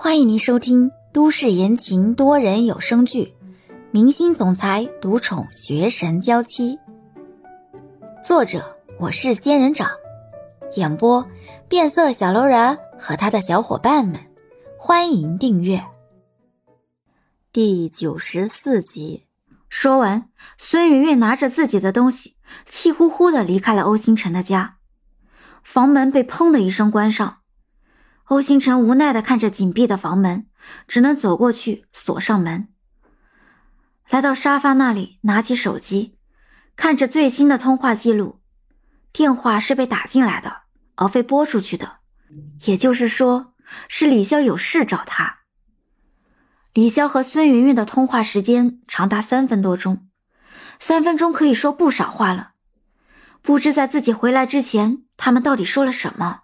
欢迎您收听都市言情多人有声剧《明星总裁独宠学神娇妻》，作者我是仙人掌，演播变色小楼人和他的小伙伴们。欢迎订阅第九十四集。说完，孙云云拿着自己的东西，气呼呼的离开了欧星辰的家。房门被砰的一声关上。欧星辰无奈的看着紧闭的房门，只能走过去锁上门。来到沙发那里，拿起手机，看着最新的通话记录，电话是被打进来的，而非拨出去的，也就是说，是李潇有事找他。李潇和孙云云的通话时间长达三分多钟，三分钟可以说不少话了。不知在自己回来之前，他们到底说了什么。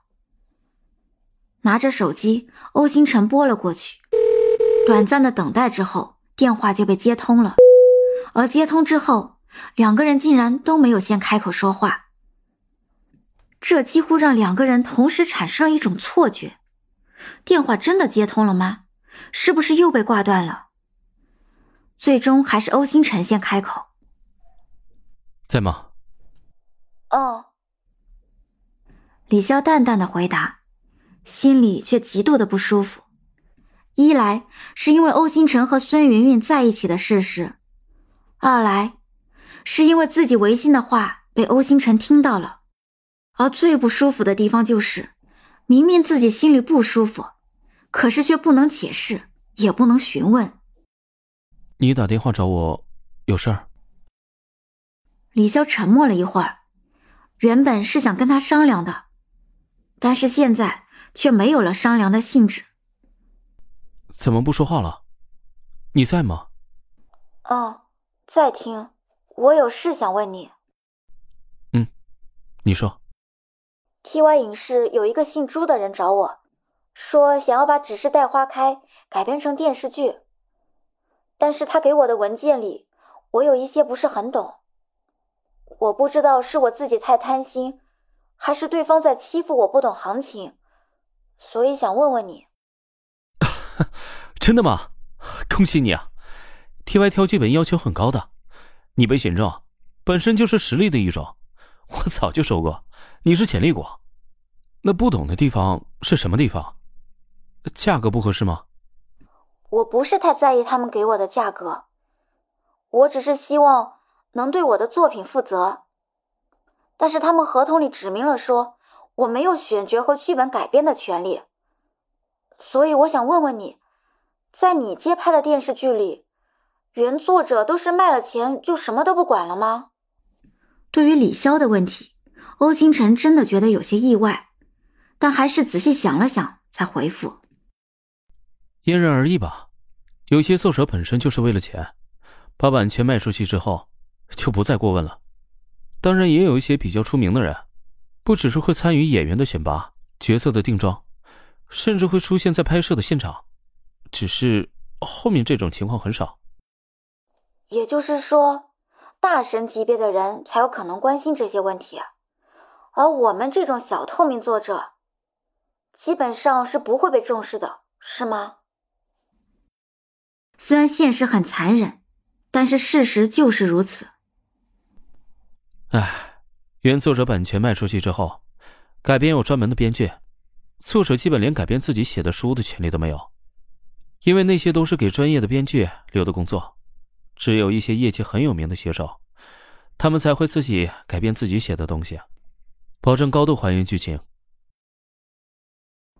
拿着手机，欧星辰拨了过去。短暂的等待之后，电话就被接通了。而接通之后，两个人竟然都没有先开口说话。这几乎让两个人同时产生了一种错觉：电话真的接通了吗？是不是又被挂断了？最终还是欧星辰先开口：“在吗？”“哦。”李潇淡淡的回答。心里却极度的不舒服，一来是因为欧星辰和孙云云在一起的事实，二来是因为自己违心的话被欧星辰听到了，而最不舒服的地方就是，明明自己心里不舒服，可是却不能解释，也不能询问。你打电话找我，有事儿？李潇沉默了一会儿，原本是想跟他商量的，但是现在。却没有了商量的兴致。怎么不说话了？你在吗？哦，在听。我有事想问你。嗯，你说。T Y 影视有一个姓朱的人找我，说想要把《只是待花开》改编成电视剧，但是他给我的文件里，我有一些不是很懂。我不知道是我自己太贪心，还是对方在欺负我不懂行情。所以想问问你，真的吗？恭喜你啊！T Y 挑剧本要求很高的，你被选中，本身就是实力的一种。我早就说过，你是潜力股。那不懂的地方是什么地方？价格不合适吗？我不是太在意他们给我的价格，我只是希望能对我的作品负责。但是他们合同里指明了说。我没有选角和剧本改编的权利，所以我想问问你，在你接拍的电视剧里，原作者都是卖了钱就什么都不管了吗？对于李潇的问题，欧星辰真的觉得有些意外，但还是仔细想了想才回复：因人而异吧。有些作者本身就是为了钱，把版权卖出去之后就不再过问了。当然，也有一些比较出名的人。不只是会参与演员的选拔、角色的定妆，甚至会出现在拍摄的现场，只是后面这种情况很少。也就是说，大神级别的人才有可能关心这些问题，而我们这种小透明作者，基本上是不会被重视的，是吗？虽然现实很残忍，但是事实就是如此。唉。原作者版权卖出去之后，改编有专门的编剧，作者基本连改编自己写的书的权利都没有，因为那些都是给专业的编剧留的工作，只有一些业界很有名的写手，他们才会自己改编自己写的东西，保证高度还原剧情。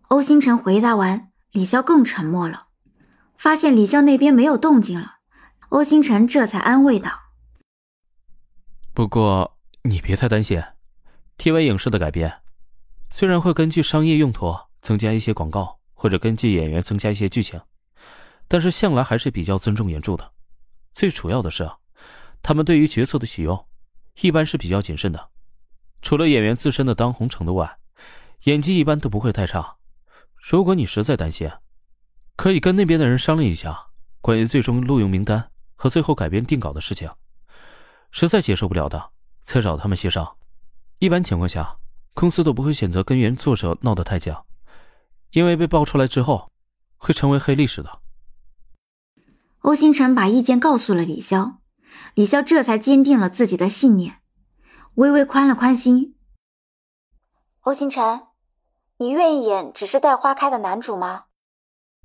欧星辰回答完，李潇更沉默了，发现李潇那边没有动静了，欧星辰这才安慰道：“不过。”你别太担心，TV 影视的改编，虽然会根据商业用途增加一些广告，或者根据演员增加一些剧情，但是向来还是比较尊重原著的。最主要的是啊，他们对于角色的启用，一般是比较谨慎的。除了演员自身的当红程度外，演技一般都不会太差。如果你实在担心，可以跟那边的人商量一下关于最终录用名单和最后改编定稿的事情。实在接受不了的。再找他们协商。一般情况下，公司都不会选择跟原作者闹得太僵，因为被爆出来之后，会成为黑历史的。欧星辰把意见告诉了李潇，李潇这才坚定了自己的信念，微微宽了宽心。欧星辰，你愿意演只是待花开的男主吗？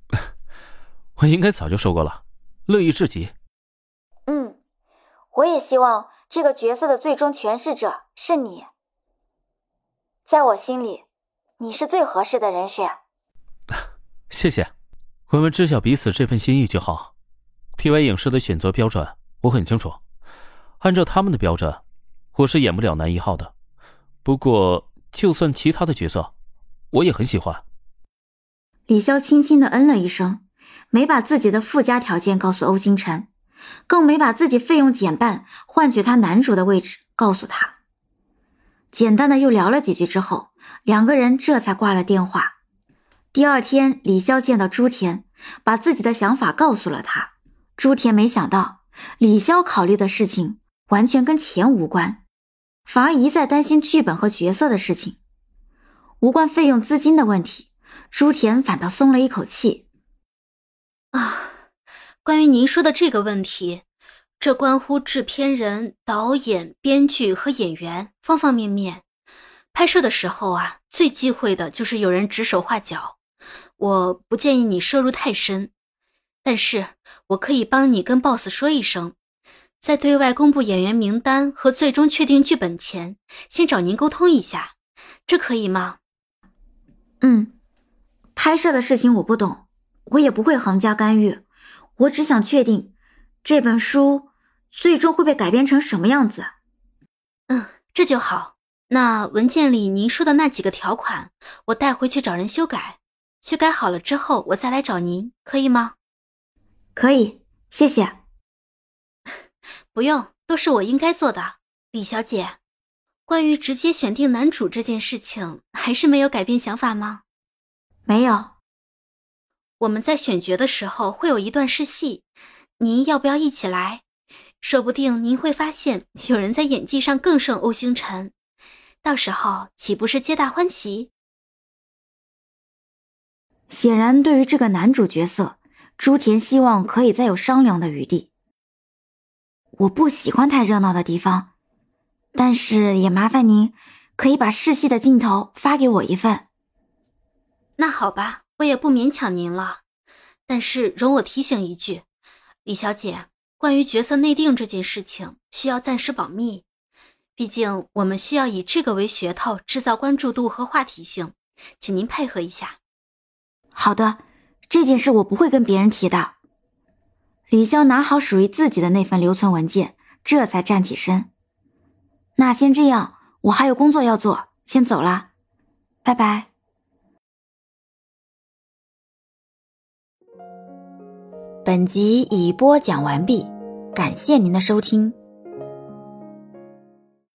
我应该早就说过了，乐意至极。嗯，我也希望这个角色的最终诠释者是你。在我心里，你是最合适的人选。谢谢，我们知晓彼此这份心意就好。TV 影视的选择标准我很清楚，按照他们的标准，我是演不了男一号的。不过，就算其他的角色，我也很喜欢。李潇轻轻的嗯了一声，没把自己的附加条件告诉欧星辰，更没把自己费用减半换取他男主的位置告诉他。简单的又聊了几句之后，两个人这才挂了电话。第二天，李潇见到朱田，把自己的想法告诉了他。朱田没想到，李潇考虑的事情完全跟钱无关，反而一再担心剧本和角色的事情，无关费用资金的问题。朱田反倒松了一口气。啊，关于您说的这个问题，这关乎制片人、导演、编剧和演员方方面面。拍摄的时候啊，最忌讳的就是有人指手画脚。我不建议你摄入太深，但是我可以帮你跟 boss 说一声，在对外公布演员名单和最终确定剧本前，先找您沟通一下，这可以吗？嗯，拍摄的事情我不懂，我也不会横加干预，我只想确定这本书最终会被改编成什么样子。嗯，这就好。那文件里您说的那几个条款，我带回去找人修改。修改好了之后，我再来找您，可以吗？可以，谢谢。不用，都是我应该做的，李小姐。关于直接选定男主这件事情，还是没有改变想法吗？没有。我们在选角的时候会有一段试戏，您要不要一起来？说不定您会发现有人在演技上更胜欧星辰，到时候岂不是皆大欢喜？显然，对于这个男主角色，朱田希望可以再有商量的余地。我不喜欢太热闹的地方，但是也麻烦您可以把试戏的镜头发给我一份。那好吧，我也不勉强您了。但是容我提醒一句，李小姐，关于角色内定这件事情，需要暂时保密。毕竟我们需要以这个为噱头，制造关注度和话题性，请您配合一下。好的，这件事我不会跟别人提的。李潇拿好属于自己的那份留存文件，这才站起身。那先这样，我还有工作要做，先走了，拜拜。本集已播讲完毕，感谢您的收听。